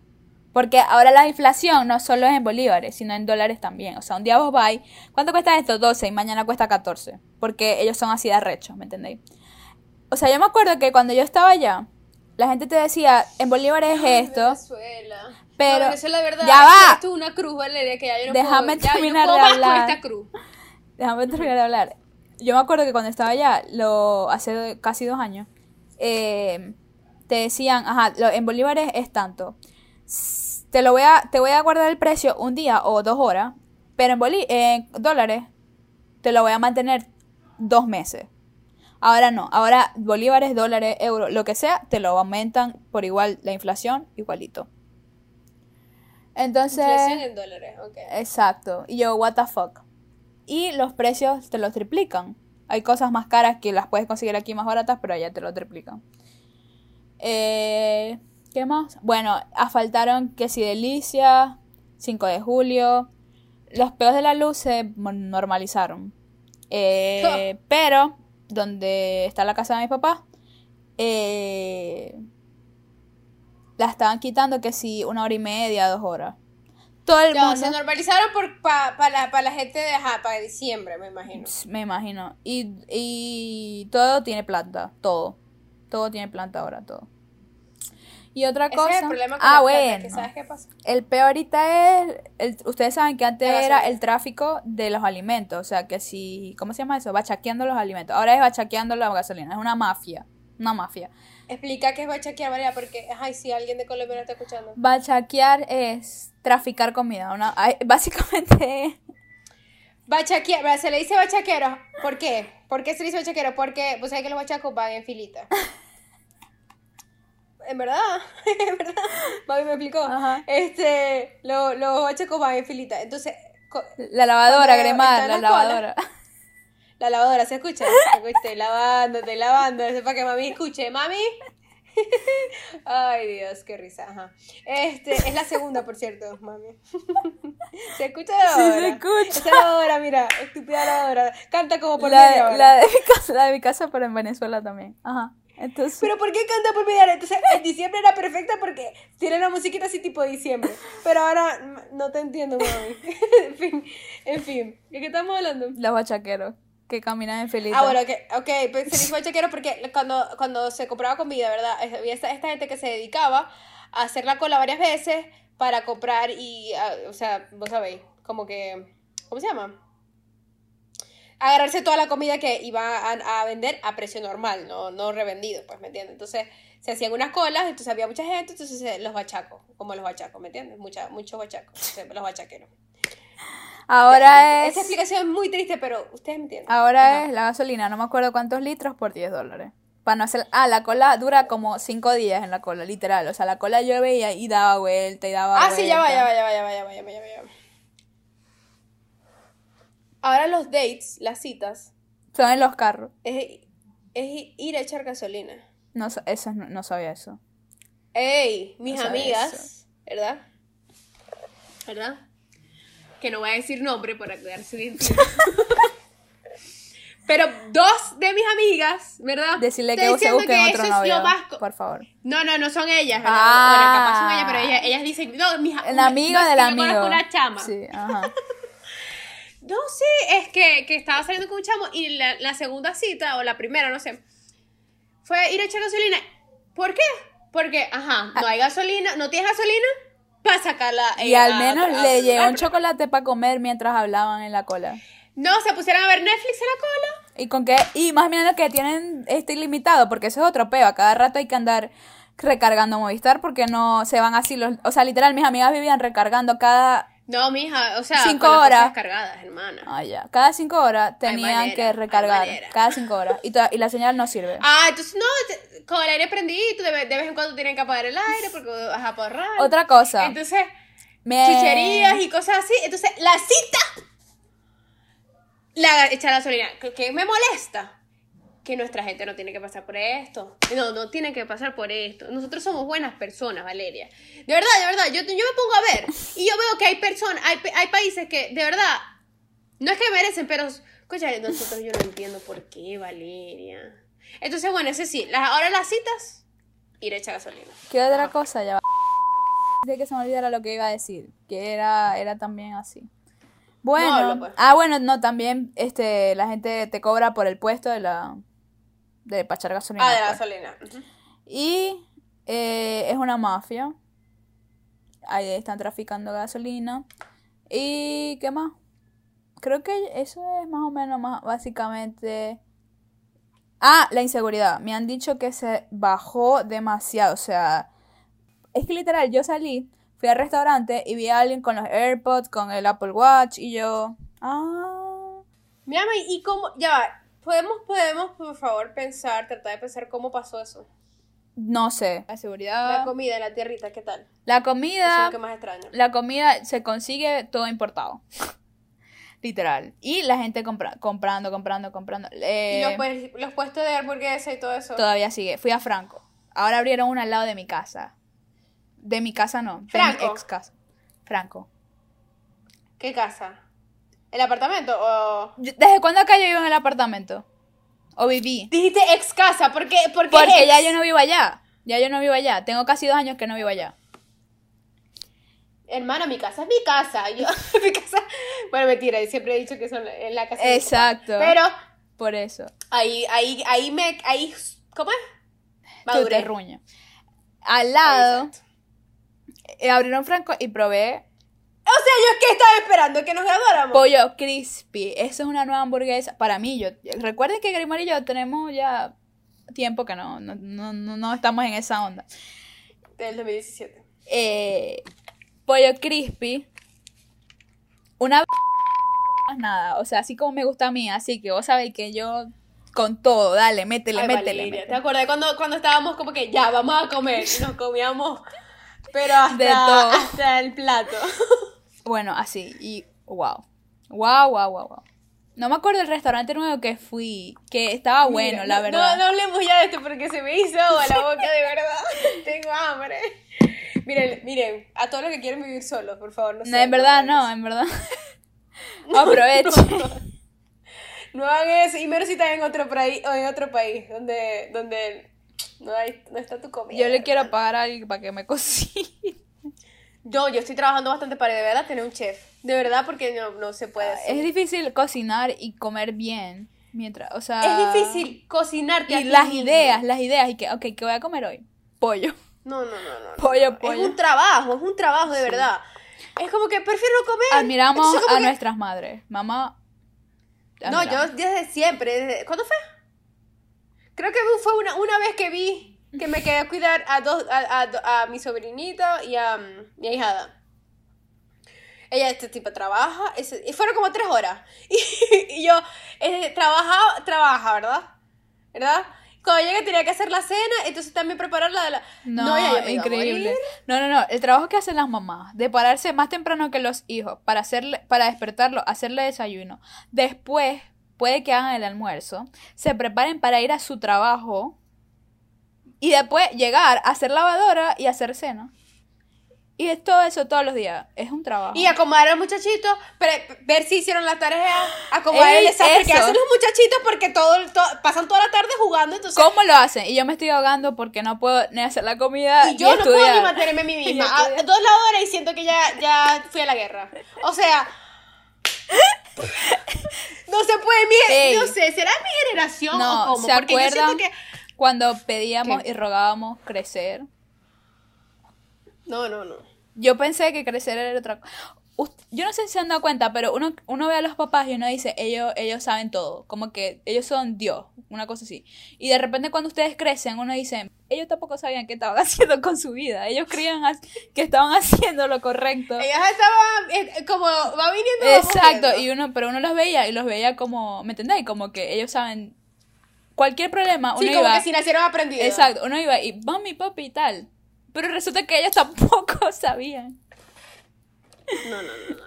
Porque ahora la inflación no solo es en bolívares, sino en dólares también. O sea, un día vos vais, ¿cuánto cuesta esto? 12 y mañana cuesta 14. Porque ellos son así de arrechos, ¿me entendéis? O sea, yo me acuerdo que cuando yo estaba allá, la gente te decía, en bolívares es esto, Venezuela. pero- No, Venezuela, de verdad. ¡Ya va! Esto es una cruz, Valeria, que ya yo no Déjame puedo, ya, yo terminar puedo de hablar. esta cruz. Déjame terminar de hablar. Yo me acuerdo que cuando estaba allá, lo, hace casi dos años, eh, te decían, ajá, lo- en bolívares es tanto. Te lo voy a, te voy a guardar el precio un día o dos horas, pero en bolí en dólares te lo voy a mantener dos meses. Ahora no, ahora bolívares, dólares, euros, lo que sea, te lo aumentan por igual la inflación, igualito. Entonces... Inflación en dólares, ok. Exacto. Y yo, what the fuck. Y los precios te los triplican. Hay cosas más caras que las puedes conseguir aquí más baratas, pero allá te lo triplican. Eh, ¿Qué más? Bueno, asfaltaron que si Delicia, 5 de julio. Los peos de la luz se normalizaron. Eh, *laughs* pero, donde está la casa de mi papá, eh, la estaban quitando que si una hora y media, dos horas. Todo el Ya, mundo. se normalizaron para pa, la, pa la gente de ajá, para diciembre, me imagino. Me imagino. Y, y todo tiene planta, todo. Todo tiene planta ahora, todo. Y otra Ese cosa. es el problema con ah, bueno. ¿Sabes qué pasa? El peor ahorita es. el- ustedes saben que antes era el tráfico de los alimentos. O sea, que si. ¿Cómo se llama eso? Bachaqueando los alimentos. Ahora es bachaqueando la gasolina. Es una mafia. Una mafia. Explica qué es bachaquear, María, porque, ay, si alguien de Colombia no está escuchando. Bachaquear es traficar comida. Una, ay, *laughs* básicamente. Bachaquear, se le dice bachaquero. ¿Por qué? ¿Por qué se le dice bachaquero? Porque, pues, sabes que los bachacos van en filita. *laughs* En verdad, *laughs* en verdad. Mami me explicó. Ajá. Este, lo- los bachacos van en filita. Entonces, La lavadora, Gremar, la lavadora. *laughs* la lavadora, ¿se escucha? Estoy lavando, estoy lavando. Para que mami escuche. ¿Mami? *laughs* Ay, Dios, qué risa. Ajá. Este, es la segunda, por cierto, mami. ¿Se escucha la Sí, se escucha. Esa lavadora, mira, estúpida lavadora. Canta como por La, media hora. la de mi casa, la de mi casa, pero en Venezuela también. Ajá. Entonces. Pero ¿por qué canta por media hora? Entonces, en diciembre era perfecta porque tiene una musiquita así tipo diciembre. Pero ahora no te entiendo, mami. *laughs* en fin, en fin. ¿De qué estamos hablando? Los bachaqueros que caminan en filita. Ah, bueno, que, ok, pues dice bachaquero porque cuando, cuando se compraba comida, ¿verdad? Había esta, esta gente que se dedicaba a hacer la cola varias veces para comprar y, ah, o sea, vos sabéis, como que, ¿cómo se llama? agarrarse toda la comida que iba a, vender a precio normal, no, no revendido, pues, ¿me entiendes? Entonces se hacían unas colas, entonces había mucha gente, entonces eh, los bachacos, como los bachacos, ¿me entiendes? Mucha, muchos bachacos, los bachaqueros. Ahora es... Esa explicación es muy triste, pero ustedes me entienden. Ahora es la gasolina, no me acuerdo cuántos litros por 10 dólares. Para no hacer... Ah, la cola dura como 5 días en la cola, literal. O sea, la cola yo veía y daba vuelta y daba ah, vuelta. Ah, sí, ya va, ya va, ya va, ya va, ya va, ya va. Ya va. Ahora los dates, las citas, Son en los carros. es, es ir a echar gasolina. No, sa- eso no, no sabía eso. ¡Ey! Mis No sabía amigas. ¿verdad? ¿verdad? Que no voy a decir nombre para su identidad. *laughs* Pero dos de mis amigas, ¿verdad? Decirle Estoy que se diciendo busquen que otro eso es lo novio. más co- Por favor. No, no, no son ellas. ¿verdad? Ah. Bueno, capaz son ellas, pero ellas, ellas dicen, no, mis El amigo no, del yo amigo. conozco una chama. Sí, ajá. *laughs* No, sí, es que, que estaba saliendo con un chamo y la, la segunda cita, o la primera, no sé, fue ir a echar gasolina. ¿Por qué? Porque, ajá, no hay gasolina, no tienes gasolina para sacarla. Y eh, al a menos le lugar. un chocolate para comer mientras hablaban en la cola. No, se pusieron a ver Netflix en la cola. Y con qué, y más bien lo que tienen este ilimitado, porque eso es otro peo. A cada rato hay que andar recargando Movistar porque no se van así los, o sea, literal, mis amigas vivían recargando cada, No, mija, o sea, Cinco con horas. cargadas, hermana. ah, ya, cada cinco horas tenían manera, que recargar, cada cinco horas, y, y la señal no sirve. Ah, entonces no, con el aire prendido, de, de vez en cuando tienen que apagar el aire porque vas a ahorrar. Otra cosa, Entonces, me- chucherías y cosas así. Entonces, la cita, la echar gasolina. ¿Qué, qué me molesta? Que nuestra gente no tiene que pasar por esto. No, no tiene que pasar por esto. Nosotros somos buenas personas, Valeria. De verdad, de verdad. Yo, yo me pongo a ver y yo veo que hay personas, hay, hay países que, de verdad, no es que merecen, pero, escucha, nosotros yo no entiendo por qué, Valeria. Entonces, bueno, ese sí. Las- ahora las citas, ir a echar gasolina. ¿Qué otra cosa ya va? De que se me olvidara lo que iba a decir, que era, era también así. Bueno, hablo, pues. ah, bueno, no, también este, la gente te cobra por el puesto de la, de echar gasolina. Ah, de pues. gasolina. Y eh, es una mafia. Ahí están traficando gasolina. ¿Y qué más? Creo que eso es más o menos más básicamente. Ah, la inseguridad. Me han dicho que se bajó demasiado. O sea, es que literal, yo salí, fui al restaurante y vi a alguien con los AirPods, con el Apple Watch y yo. Ah. Mi ama, ¿y cómo? Ya va. ¿Podemos, podemos, por favor, pensar, tratar de pensar cómo pasó eso? No sé. La La seguridad. comida, la tierrita, ¿qué tal? La Eso es comida. lo que más extraño. la comida se consigue todo importado. *laughs* Literal. Y la gente compra- comprando, comprando, comprando. Eh, y los, pues- los puestos de hamburguesa y todo eso. todavía sigue. Fui a Franco. Ahora abrieron uno al lado de mi casa. De mi casa no, de Franco. mi ex casa. Franco. ¿Qué casa? ¿El apartamento o...? ¿Desde cuándo acá yo vivo en el apartamento? ¿O viví? Dijiste ex casa, ¿por qué? ¿Por qué Porque ex? ya yo no vivo allá. Ya yo no vivo allá. Tengo casi dos años que no vivo allá. Hermana, mi casa es mi casa. Yo, *laughs* mi casa... Bueno, mentira, siempre he dicho que son en la casa de mi. Exacto. Pero Por eso. ahí, ahí, ahí me... Ahí, ¿Cómo es? Tú te ruño. Al lado Exacto. eh, abrieron Franco y probé O sea, yo qué estaba esperando, que nos graduáramos. Pollo crispy. Eso es una nueva hamburguesa. Para mí, yo. Recuerden que Grimar y yo tenemos ya tiempo que no, no, no, no- estamos en esa onda. Del 2017. Eh, pollo crispy. Una más nada. O sea, así como me gusta a mí. Así que vos sabéis que yo con todo, dale, métele, Ay, métele. Métele. ¿Te acordás cuando, cuando estábamos como que ya vamos a comer? Y nos comíamos, pero hasta, De todo. hasta el plato. *laughs* Bueno, así. Y wow. Wow, wow, wow, wow. No me acuerdo del restaurante nuevo que fui. Que estaba bueno, Mira, la no- verdad. No, no hablemos ya de esto porque se me hizo agua la boca, de verdad. *laughs* Tengo hambre. Miren, miren, a todos los que quieren vivir solos, por favor, no No, en verdad no, en verdad. *laughs* Aproveche. ellos. No hagan eso, y menos si están en otro país, o en otro país donde, donde no, hay, no está tu comida. Yo le quiero pagar a alguien para que me cocine. Yo, yo estoy trabajando bastante para de verdad tener un chef. De verdad, porque no, no se puede hacer. Es difícil cocinar y comer bien. Mientras, o sea. Es difícil cocinarte a Y ti las mismo. ideas, las ideas. Y que, ok, ¿qué voy a comer hoy? Pollo. No, no, no, no. no, Pollo, no. pollo. Es un trabajo, es un trabajo de verdad. Es como que prefiero comer. Admiramos Entonces, a que- nuestras madres. Mamá. No, yo desde siempre. desde- ¿Cuándo fue? Creo que fue una, una vez que vi que me quedé a cuidar a dos a, a- a mi sobrinita y a mm, mi ahijada. Ella, este tipo, trabaja, ese- y fueron como tres horas. *laughs* Y, y yo, eh, trabaja, trabaja, ¿verdad? ¿Verdad? Cuando llega tenía que hacer la cena, entonces también preparar la de la... No, ya increíble. No, no, no. El trabajo que hacen las mamás, de pararse más temprano que los hijos, para hacerle, para despertarlo, hacerle desayuno. Después, puede que hagan el almuerzo, se preparen para ir a su trabajo y después llegar a hacer lavadora y hacer cena. Y es todo eso todos los días. Es un trabajo. Y acomodar a los muchachitos, pre- ver si hicieron la tarea, acomodar el desastre que hacen los muchachitos porque todo, to- pasan toda la tarde jugando, entonces... ¿Cómo lo hacen? Y yo me estoy ahogando porque no puedo ni hacer la comida Y yo no puedo ni mantenerme a mí *laughs* misma. A dos lados y siento que ya, ya fui a la guerra. O sea... *laughs* No se puede, mi, Ey. no sé, ¿será mi generación No, o cómo? ¿se Porque yo acuerdan siento que... cuando pedíamos ¿Qué? y rogábamos crecer? No, no, no. Yo pensé que crecer era otra cosa. Yo no sé si se han dado cuenta, pero uno, uno ve a los papás y uno dice, ellos, ellos saben todo, como que ellos son Dios, una cosa así. Y de repente cuando ustedes crecen, uno dice, ellos tampoco sabían qué estaban *laughs* haciendo con su vida, ellos creían que estaban haciendo lo correcto. Ellas estaban eh, como va viniendo. Exacto, y uno, pero uno los veía y los veía como, ¿me entendéis? Como que ellos saben cualquier problema, uno Sí, como iba, que si nacieron aprendidos. exacto, uno iba y mami, papi y tal. Pero resulta que ellos *laughs* tampoco sabían. No, no, no, no.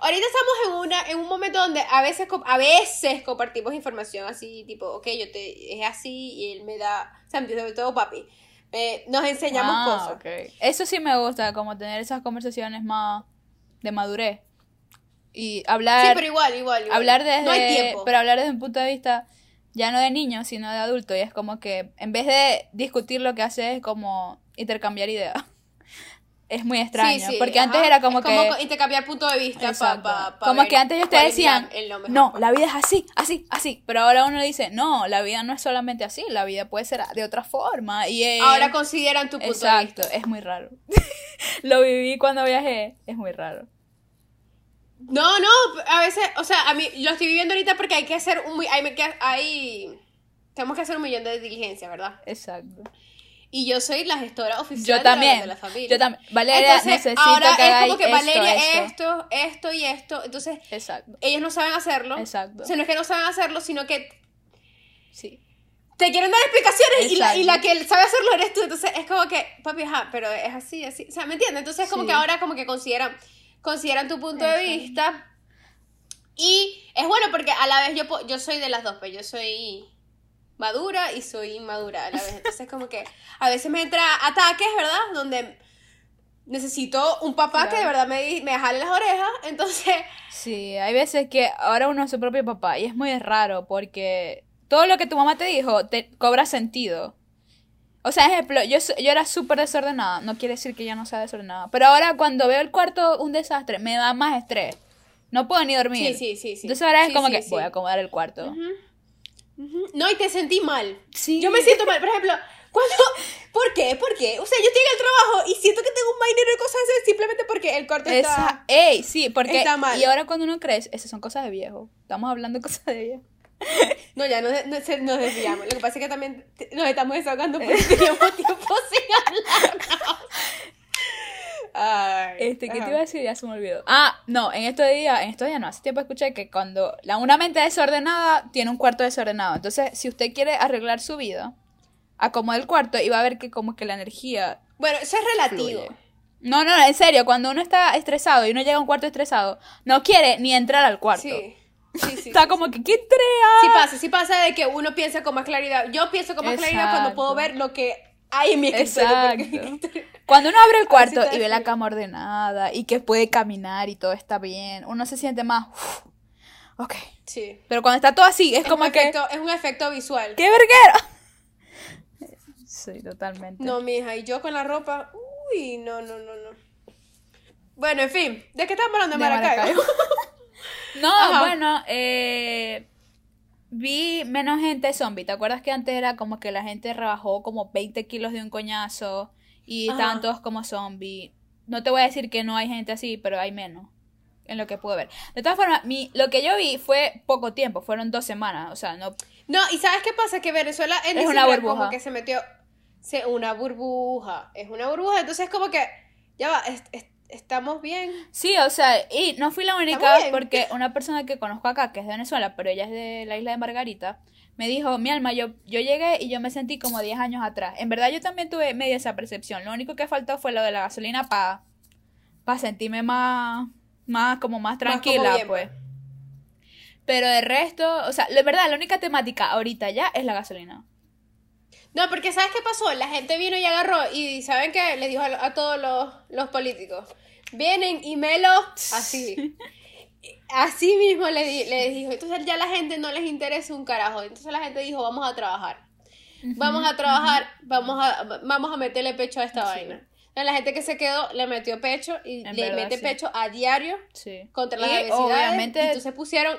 Ahorita estamos en una en un momento donde a veces a veces compartimos información así tipo, ok, yo te es así y él me da, o sea, sobre todo papi. eh, nos enseñamos Ah, cosas. Eso sí me gusta, como tener esas conversaciones más de madurez. Y hablar, Sí, pero igual, igual, igual. hablar desde, No hay tiempo. pero hablar desde un punto de vista ya no de niño, sino de adulto. Y es como que en vez de discutir lo que hace es como intercambiar ideas. *laughs* Es muy extraño, Sí, sí, porque ajá. antes era como Es que... co- intercambiar punto de vista Exacto. pa- pa- pa como ver que antes ellos te cuál es decían, no, la vida es así, así, así. Pero ahora uno dice, no, la vida no es solamente así, la vida puede ser de otra forma. Y es- Ahora consideran tu punto de Exacto, vista. es muy raro. *laughs* Lo viví cuando viajé, es muy raro. No, no, a veces, o sea, a mí lo estoy viviendo ahorita porque hay que hacer un hay, hay tenemos que hacer un millón de diligencias, ¿verdad? Exacto. Y yo soy la gestora oficial Yo de la- también. de la familia. Yo también. Valeria, Entonces, necesito ahora que es como que esto, Valeria esto. esto, esto y esto. Entonces, Exacto. ellos no saben hacerlo. Exacto. O sea, no es que no saben hacerlo, sino que Sí. te quieren dar explicaciones y la, y la que sabe hacerlo eres tú. Entonces, es como que, papi, ajá, pero es así, así. O sea, ¿me entiendes? Entonces, es como Sí. que ahora como que consideran, consideran tu punto de vista. Y es bueno porque a la vez yo, yo soy de las dos, pues yo soy madura y soy inmadura a la vez. Entonces, como que a veces me entra ataques, ¿verdad? Donde necesito un papá que de verdad me, me jale las orejas. Entonces, Sí, hay veces que ahora uno es su propio papá y es muy raro porque todo lo que tu mamá te dijo te cobra sentido. O sea, ejemplo, yo, yo era súper desordenada, no quiere decir que ya no sea desordenada, pero ahora cuando veo el cuarto un desastre, me da más estrés. No puedo ni dormir. Sí, sí, sí, sí. Entonces ahora es Sí, como sí, que voy a acomodar el cuarto. Ujú. no, y te sentí mal. Sí. Yo me siento mal, por ejemplo, cuando... *laughs* ¿Por qué? ¿Por qué? O sea, yo estoy en el trabajo y siento que tengo un vainero de cosas así simplemente porque el cuarto está... Esa, ey, sí, porque está mal. y ahora cuando uno crece, esas son cosas de viejo. Estamos hablando de cosas de viejo. No, ya nos, nos, se- nos desviamos. Lo que pasa es que también nos estamos desahogando porque *laughs* teníamos tiempo sin hablar. Ay, Este, ¿qué ajá. te iba a decir? Ya se me olvidó. Ah, no, en estos días, en estos días no, hace tiempo escuché que cuando la, una mente desordenada tiene un cuarto desordenado. Entonces, si usted quiere arreglar su vida, acomoda el cuarto y va a ver que como que la energía Bueno, eso es relativo. fluye. No, no, en serio, cuando uno está estresado y uno llega a un cuarto estresado, no quiere ni entrar al cuarto. Sí. Sí, sí, está sí, como que, ¿qué entrea? Sí pasa, sí pasa de que uno piensa con más claridad. Yo pienso con más claridad cuando puedo ver lo que hay en mi escritorio. Exacto. *laughs* Cuando uno abre el cuarto y ve la cama ordenada y que puede caminar y todo está bien, uno se siente más... "Uf, ok. Sí. Pero cuando está todo así, es, Es, como que... efecto, es un efecto visual. ¡Qué verguero! *laughs* Sí, totalmente. No, mija, y yo con la ropa. Uy, no, no, no, no. Bueno, en fin, ¿de qué estamos hablando de, De Maracaibo? Maracaibo. *laughs* No, Ajá. bueno, eh, vi menos gente zombie. ¿Te acuerdas que antes era como que la gente rebajó como 20 kilos de un coñazo y Ajá. estaban todos como zombie? No te voy a decir que no hay gente así, pero hay menos en lo que puedo ver. De todas formas, mi, lo que yo vi fue poco tiempo, fueron dos semanas, o sea, no... No, y ¿sabes qué pasa? Que Venezuela en Es una burbuja. como que se metió... Se, una burbuja. Es una burbuja, entonces como que... Ya va, es- es- estamos bien. Sí, o sea, y no fui la única porque una persona que conozco acá, que es de Venezuela, pero ella es de la isla de Margarita, me dijo, mi alma, yo, yo llegué y yo me sentí como 10 años atrás. En verdad yo también tuve media esa percepción. Lo único que faltó fue lo de la gasolina para pa sentirme más, más, como más Más como tranquila, bien, pues. Pero de resto, o sea, de verdad, la única temática ahorita ya es la gasolina. No, porque ¿sabes qué pasó? La gente vino y agarró y ¿saben qué? Le dijo a, a todos los, los políticos, vienen y me lo así. Así mismo le, di- le dijo. Entonces ya la gente no les interesa un carajo. Entonces la gente dijo, vamos a trabajar. Vamos a trabajar, vamos a, vamos a meterle pecho a esta vaina. Entonces, la gente que se quedó le metió pecho y En le verdad, mete sí. pecho a diario Sí. contra las Y obviamente Y entonces pusieron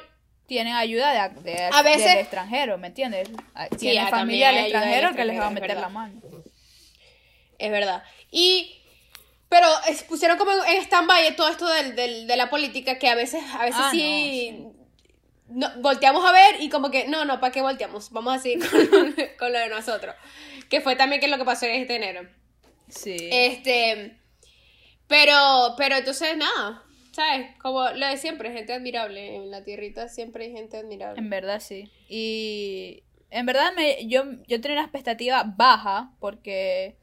tienen ayuda de, de- A veces- del extranjero, ¿me entiendes? Ah, Tienen ah, familia al hay ayuda del extranjero que les va a meter la mano. Es verdad. Y. Pero es- pusieron como en stand-by todo esto del, del- de la política que a veces, a veces Ah, sí. no, volteamos a ver y como que, no, no, ¿para qué volteamos? Vamos a seguir *laughs* con, con lo de nosotros. Que fue también que lo que pasó en este enero. Sí. Este. Pero, pero entonces nada. ¿Sabes? Como lo de siempre, gente admirable. En la tierrita siempre hay gente admirable. En verdad sí. Y en verdad me, yo, yo tenía una expectativa baja porque,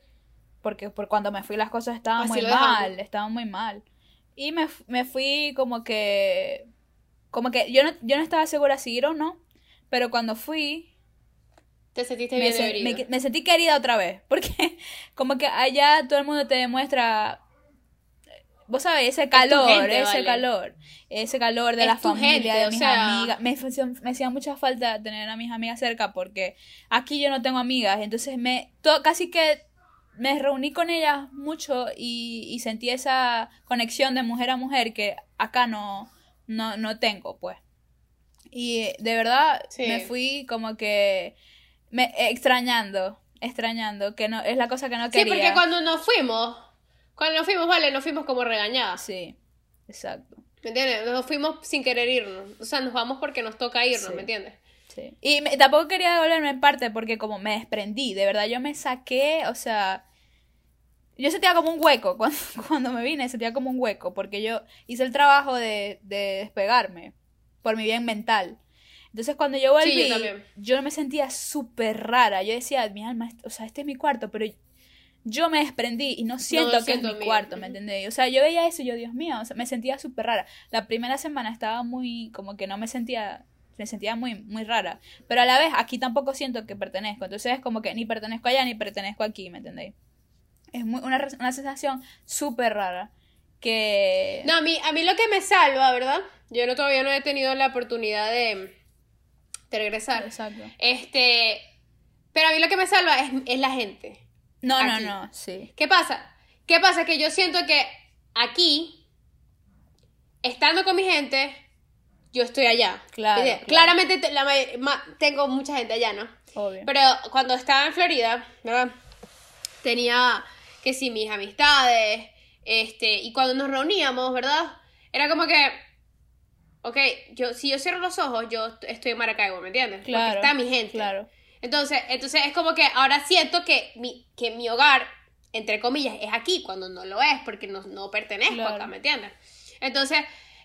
porque por cuando me fui las cosas estaban Así muy mal, estaban muy mal. Y me, me fui como que, como que yo no, yo no estaba segura si ir o no, pero cuando fui Te sentiste me, bien se- me- me sentí querida otra vez, *laughs* porque como que allá todo el mundo te demuestra, vos sabés, ese calor, gente, ese vale. calor, ese calor de Es la familia, gente, de o mis sea- amigas. Me, hacía- me hacía mucha falta tener a mis amigas cerca porque aquí yo no tengo amigas, entonces me to- casi que me reuní con ellas mucho y, y sentí esa conexión de mujer a mujer que acá no, no, no tengo, pues. Y de verdad Sí. me fui como que me, extrañando, extrañando, que no es la cosa que no Sí, quería. porque cuando nos fuimos, cuando nos fuimos, vale, nos fuimos como regañadas. Sí, exacto. ¿Me entiendes? Nos fuimos sin querer irnos. O sea, nos vamos porque nos toca irnos, Sí. ¿me entiendes? Sí. Y me- tampoco quería devolverme en parte porque como me desprendí, de verdad yo me saqué, o sea, yo sentía como un hueco *laughs* cuando, cuando me vine, sentía como un hueco porque yo hice el trabajo de, de despegarme por mi bien mental. Entonces cuando yo volví, Sí, yo también. yo me sentía súper rara, yo decía, mi alma, o sea, este es mi cuarto, pero yo me desprendí y no siento que siento es mi mío. cuarto, ¿me entendés? O sea, yo veía eso y yo, Dios mío, o sea, me sentía súper rara. La primera semana estaba muy, como que no me sentía, me sentía muy, muy rara. Pero a la vez, aquí tampoco siento que pertenezco. Entonces es como que ni pertenezco allá ni pertenezco aquí, ¿me entendéis? Es muy, una, una sensación súper rara. Que... No, a mí, a mí lo que me salva, ¿verdad? Yo no, todavía no he tenido la oportunidad de, de regresar. Exacto. Este, pero a mí lo que me salva es, es la gente. No, no, Aquí. no, sí. ¿Qué pasa? ¿Qué pasa? Que yo siento que aquí, estando con mi gente, yo estoy allá. Claro, claro. Claramente te- la ma- tengo mucha gente allá, ¿no? Obvio. Pero cuando estaba en Florida, ¿verdad? Tenía que sí, mis amistades, este, y cuando nos reuníamos, ¿verdad? Era como que, ok, yo, si yo cierro los ojos, yo est- estoy en Maracaibo, ¿me entiendes? claro. Porque está mi gente. Claro. Entonces, entonces es como que ahora siento que mi, que mi hogar, entre comillas, es aquí, cuando no lo es, porque no, no pertenezco Claro. acá, ¿me entiendes? Entonces,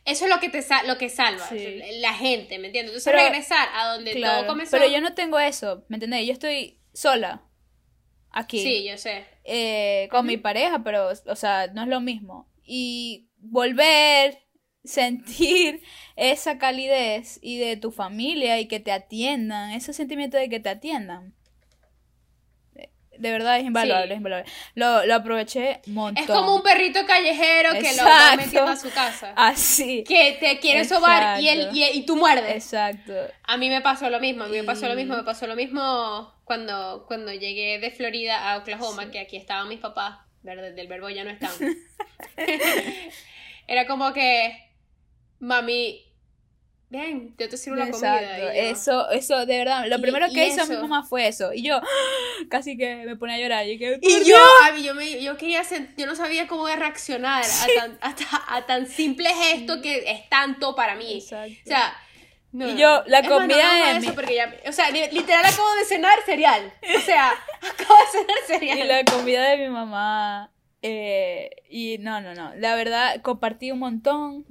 eso es lo que te lo que salva, Sí. la gente, ¿me entiendes? Entonces Pero- regresar a donde Claro. todo comenzó. Pero yo no tengo eso, ¿me entendés? Yo estoy sola. Aquí. Sí, yo sé. eh, con mi pareja, pero, o sea, no es lo mismo. Y volver, sentir *laughs* esa calidez y de tu familia y que te atiendan, ese sentimiento de que te atiendan. De- verdad es invaluable, Sí. es invaluable. Lo, lo aproveché un montón. Es como un perrito callejero que lo va metiendo a su casa. *laughs* Así. Que te quiere sobar y, él, y, y tú muerdes. Exacto. A mí me pasó lo mismo, a mí me pasó lo mismo, me pasó lo mismo cuando, cuando llegué de Florida a Oklahoma, que aquí estaban mis papás, ¿verdad? del verbo ya no están. *laughs* Era como que, mami, ven, yo te sirvo la comida. Exacto. y yo, Eso, eso, de verdad. Lo Y- primero que hizo mi eso. mamá fue eso. Y yo *gasps* casi que me pone a llorar. Y, que, Y "¿Por yo, qué?". a mí, yo, me, yo quería yo no sabía cómo reaccionar a, tan, a, a tan simple gesto que es tanto para mí. Exacto. O sea, no, Y no. yo, la Es más, no comida hablamos de eso mi- porque ya- o sea, li- literal acabo de cenar cereal. O sea, *laughs* acabo de cenar cereal. Y la comida de mi mamá. eh, y no, no, no. La verdad, compartí un montón.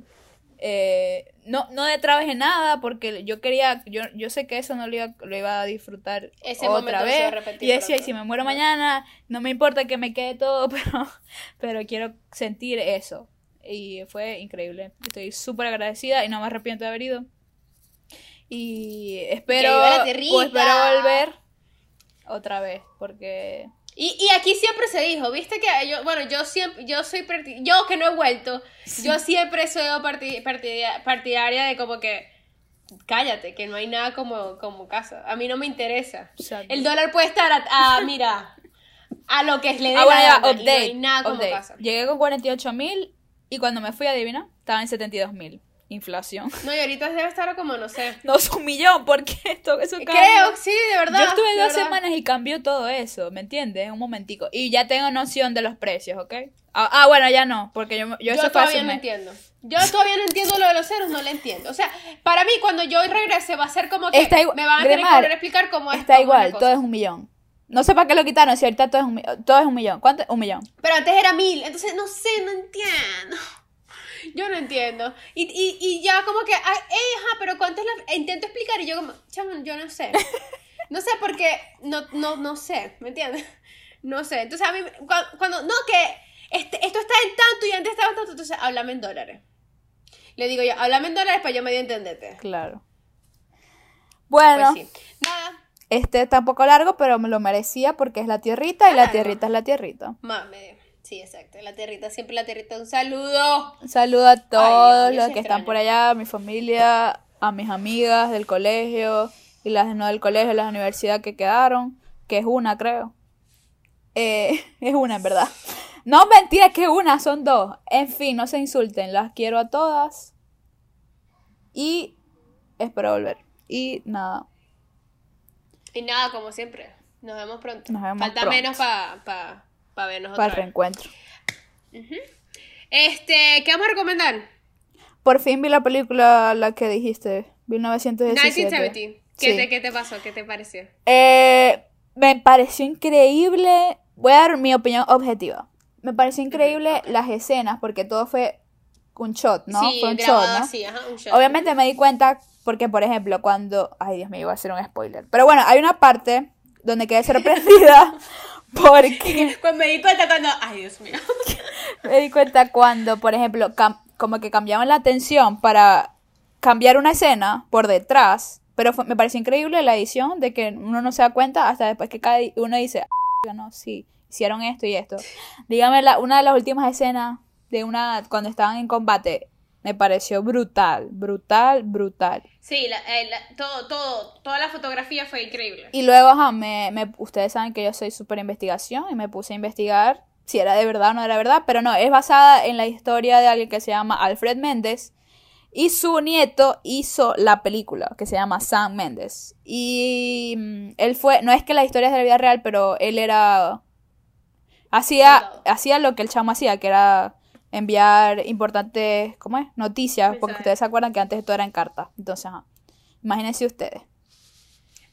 Eh, no, no detrabajé nada porque yo quería, yo, yo sé que eso no lo iba, lo iba a disfrutar Ese otra vez. Y decía, y si me muero mañana, no me importa que me quede todo, *laughs* pero, pero quiero sentir eso. Y fue increíble. Estoy súper agradecida y no me arrepiento de haber ido. Y o espero volver otra vez, porque... Y, y aquí siempre se dijo, viste que yo, bueno, yo siempre, yo soy, yo que no he vuelto, yo siempre soy parti- partidia- partidaria de como que, cállate, que no hay nada como, como casa. A mí no me interesa. Exacto. El dólar puede estar a, a, *laughs* mira, a lo que le dé Ah, bueno, la ya, y no hay nada como update. casa. Llegué con 48 mil y cuando me fui, adivina, estaba en 72 mil. Inflación. *laughs* No, y ahorita debe estar como, no sé. *laughs* No es un millón, porque esto, *laughs* eso cambia. Creo, sí, de verdad. Yo estuve dos verdad. semanas y cambió todo eso, ¿me entiendes? Un momentico. Y ya tengo noción de los precios, ¿ok? Ah, ah, bueno, ya no, porque yo, yo, Yo, eso todavía no entiendo. Yo todavía no entiendo lo de los ceros, no lo entiendo. O sea, para mí cuando yo regrese va a ser como que igual- me van a tener que volver a explicar cómo es Está igual, todo es un millón. No sé para qué lo quitaron, si ahorita todo es un, todo es un millón. ¿Cuánto? Un millón. Pero antes era mil, entonces no sé, no entiendo. Yo no entiendo. Y, y, y ya como que, ey, ajá, pero ¿cuánto es la...? Intento explicar y yo como, chamo, yo no sé. No sé porque, no, no, no sé, ¿me entiendes? No sé. Entonces a mí, cuando, cuando no, que este, esto está en tanto y antes estaba en tanto, entonces háblame en dólares. Le digo yo, háblame en dólares para yo medio entenderte. Claro. Bueno, Pues sí. Nada, este está un poco largo, pero me lo merecía porque es la tierrita y la tierrita es la tierrita. medio. Sí, exacto. La tierrita, siempre la tierrita. Un saludo. Un saludo a todos Dios, los que están por allá, a mi familia, a mis amigas del colegio y las no del colegio, las de la universidad que quedaron, que es una, creo. Eh, *laughs* es una, en verdad. No, mentira, que es una, son dos. En fin, no se insulten, las quiero a todas. Y espero volver. Y nada, Y nada, como siempre. Nos vemos pronto. Nos vemos Falta pronto. menos para pa, pa vernos para el vez. reencuentro. Este, ¿qué vamos a recomendar? Por fin vi la película, la que dijiste, 1917. 1970. ¿Qué, Sí. te, ¿Qué te pasó? ¿Qué te pareció? Eh, me pareció increíble. Voy a dar mi opinión objetiva. Me pareció increíble las escenas porque todo fue un shot, ¿no? sí, fue un shot, grabado ¿no? ajá, un shot. Obviamente me di cuenta porque, por ejemplo, cuando... Ay, Dios mío, iba a hacer un spoiler. Pero bueno, hay una parte donde quedé sorprendida *laughs* porque *laughs* Pues me di cuenta cuando. Ay, Dios mío. *laughs* me di cuenta cuando, por ejemplo, como que cambiaban la atención para cambiar una escena por detrás. Pero fue- me pareció increíble la edición de que uno no se da cuenta hasta después que cada uno dice, "Ah, no, sí, hicieron esto y esto. Dígame, la, una de las últimas escenas de una, cuando estaban en combate, me pareció brutal, brutal, brutal. Sí, la- eh, la- todo, todo, toda la fotografía fue increíble. Y luego, ajá, me, me- ustedes saben que yo soy súper investigación y me puse a investigar si era de verdad o no era verdad, pero no, es basada en la historia de alguien que se llama Alfred Méndez y su nieto hizo la película que se llama Sam Méndez. Y mm, él fue, no es que la historia es de la vida real, pero él era, hacía, hacía lo que el chamo hacía, que era enviar importantes, ¿cómo es? Noticias, porque ustedes se acuerdan que antes esto era en carta. Entonces, ajá. Imagínense ustedes.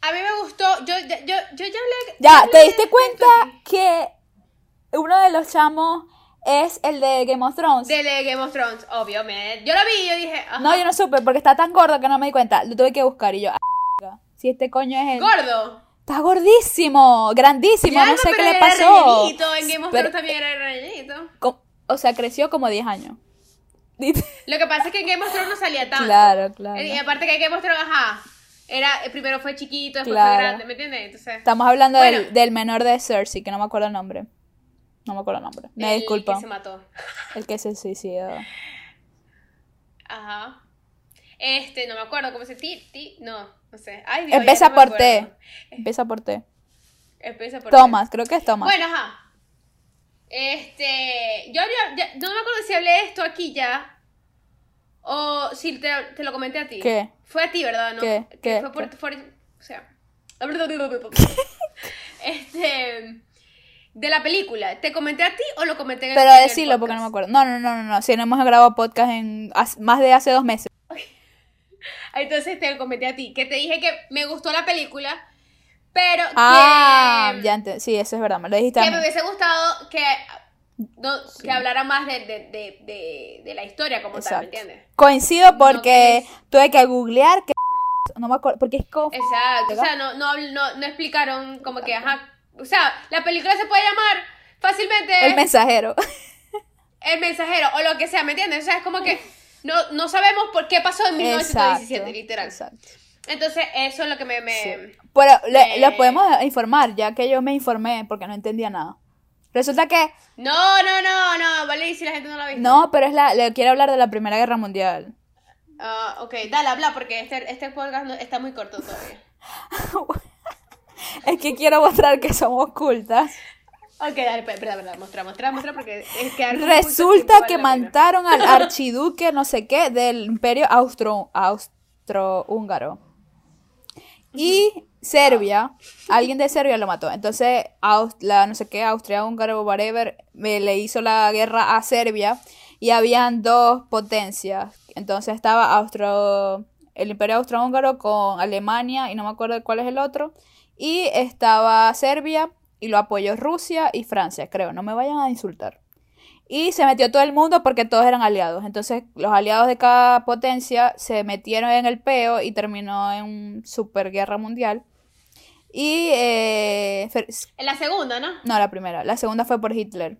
A mí me gustó. Yo, yo, yo, yo ya hablé. Ya, yo ¿te diste de cuenta que uno de los chamos es el de Game of Thrones? De la Game of Thrones, obviamente. Yo lo vi y yo dije. Ajá. No, yo no supe porque está tan gordo que no me di cuenta. Lo tuve que buscar y yo, "Ah, si este coño es el... Gordo. Está gordísimo, grandísimo, no sé qué le era pasó. rellenito, En Game of Pero- Thrones también era rellenito. O sea, creció como 10 años. Lo que pasa es que en Game of Thrones no salía tanto. Claro, claro. Y aparte que en Game of Thrones, ajá. Era, eh, primero fue chiquito, después Claro. fue grande, ¿me entiendes? Entonces. Estamos hablando Bueno. del, del menor de Cersei, que no me acuerdo el nombre. No me acuerdo el nombre. Me el disculpa. que se mató. El que se suicidó. Ajá. Este, no me acuerdo cómo se ti, ti, no, no sé. Ay, Dios, Empieza no por T. Empieza por T. Empieza por Thomas, creo que es Thomas. Bueno, ajá. Este, yo ya- ya- no me acuerdo si hablé de esto aquí ya o si te, te lo comenté a ti. ¿Qué? Fue a ti, ¿verdad? ¿No? ¿Qué? Que ¿Qué? Fue por, o sea, *laughs* este, de la película. ¿Te comenté a ti o lo comenté en el Pero decirlo porque no me acuerdo. No, no, no, no, no. Si no hemos grabado podcast en más de hace dos meses. *laughs* Entonces te lo comenté a ti, que te dije que me gustó la película, pero Ah, que, ya Sí, eso es verdad. Me lo dijiste que me hubiese gustado que, no, que hablara más de, de, de, de, la historia como tal, ¿me Exacto. entiendes? Coincido porque que tuve que googlear que *laughs* no me acuerdo porque es como Exacto, o sea, no, no, no, no explicaron como que, ajá, o sea, la película se puede llamar fácilmente el mensajero. *laughs* El mensajero o lo que sea, ¿me entiendes? O sea, es como que no, no sabemos por qué pasó en 1917, Exacto, literal. Exacto. Entonces, eso es lo que me... me Pero le, Eh. les podemos informar, ya que yo me informé porque no entendía nada. Resulta que, No, no, no, no, vale, y si la gente no la ha visto. no, pero es la, le quiero hablar de la Primera Guerra Mundial. Ah, ok, dale, habla, porque este, este podcast no- está muy corto todavía. *laughs* Es que quiero mostrar que somos cultas. Ok, dale, pues, verdad, verdad, mostrar, mostrar, mostrar, porque es que Resulta que mataron al *laughs* archiduque no sé qué del imperio austro austrohúngaro. Y Serbia, alguien de Serbia lo mató. Entonces, Aus- la no sé qué, Austria, húngaro, whatever, me- le hizo la guerra a Serbia y habían dos potencias. Entonces estaba Austro, el imperio austrohúngaro con Alemania y no me acuerdo cuál es el otro. Y estaba Serbia y lo apoyó Rusia y Francia, creo. No me vayan a insultar. Y se metió todo el mundo porque todos eran aliados. Entonces, los aliados de cada potencia se metieron en el peo y terminó en un super guerra mundial. Y. eh, En la segunda, ¿no? no, la primera. La segunda fue por Hitler.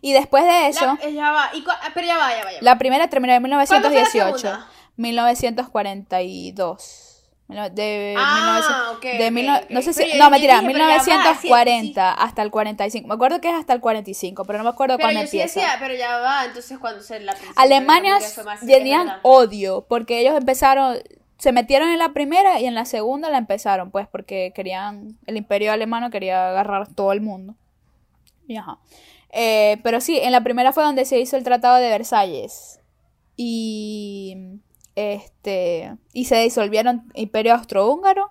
Y después de eso, La- la, eh, ya va, y cua- pero ya va, ya va, ya va. primera terminó en ¿Cuándo fue la 1918. segunda? 1942. De, Ah, 1900 ok, de ok, mil no- ok. no sé si, Pero no, mentira, dije, pero ya va, sí, 1940 hasta el 45. Me acuerdo que es hasta el 45, pero no me acuerdo cuándo yo sí empieza. decía, pero ya va, entonces cuando se la Alemania tenían odio porque ellos empezaron, se metieron en la primera y en la segunda la empezaron, pues porque querían, el imperio alemano quería agarrar todo el mundo. Y ajá. Eh, pero sí, en la primera fue donde se hizo el Tratado de Versalles. Y este y se disolvieron Imperio Austrohúngaro,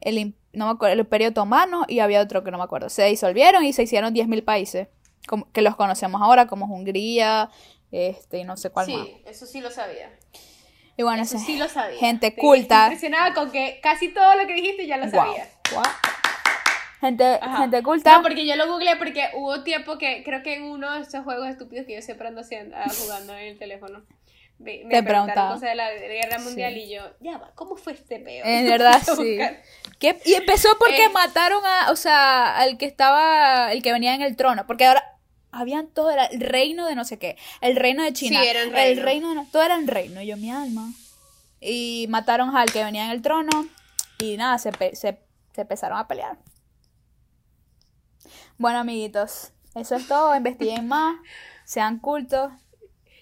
el, no me acuerdo, el Imperio Otomano y había otro que no me acuerdo. Se disolvieron y se hicieron 10.000 países, como, que los conocemos ahora como Hungría, este y no sé cuál más. Sí, eso sí lo sabía. Y bueno, Eso sí lo sabía. gente Estoy culta. Impresionada con que casi todo lo que dijiste ya lo sabía. Gente, gente culta. No, porque yo lo googleé porque hubo tiempo que creo que en uno de esos juegos estúpidos que yo siempre ando haciendo, ah, jugando en el teléfono. Me, me Te preguntaron preguntaba. cosas de la guerra mundial Sí. y yo, ya va, ¿cómo fue este peo? En *laughs* verdad, sí. ¿Qué? Y empezó porque Eh. mataron a, o sea, al que estaba, el que venía en el trono, porque ahora habían todo, era el reino de no sé qué, el reino de China, Sí, eran el reinos. reino de todo era el reino, y yo mi alma. Y mataron al que venía en el trono y nada, se, pe- se, se empezaron a pelear. Bueno, amiguitos, eso es todo, investiguen más, sean cultos.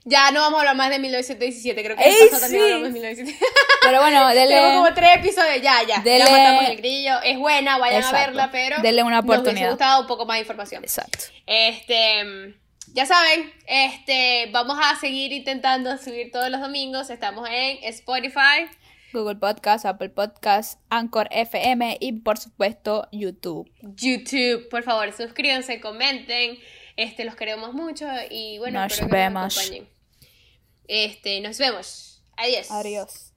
Ya no vamos a hablar más de 1917, creo que ¡Ey, pasado también sí! hablamos de 1917. Pero bueno, *laughs* Tenemos denle, como tres episodios, ya, ya. Dele- Ya matamos el grillo. Es buena, vayan Exacto. a verla, pero. Denle una Nos hubiese oportunidad. gustado un poco más de información. exacto. Este. Ya saben, este, vamos a seguir intentando subir todos los domingos. Estamos en Spotify, Google Podcast, Apple Podcast, Anchor FM y por supuesto YouTube. YouTube. Por favor, suscríbanse, comenten. Este, los queremos mucho y bueno, Nos espero que nos vemos. acompañen. Este, nos vemos. Adiós. Adiós.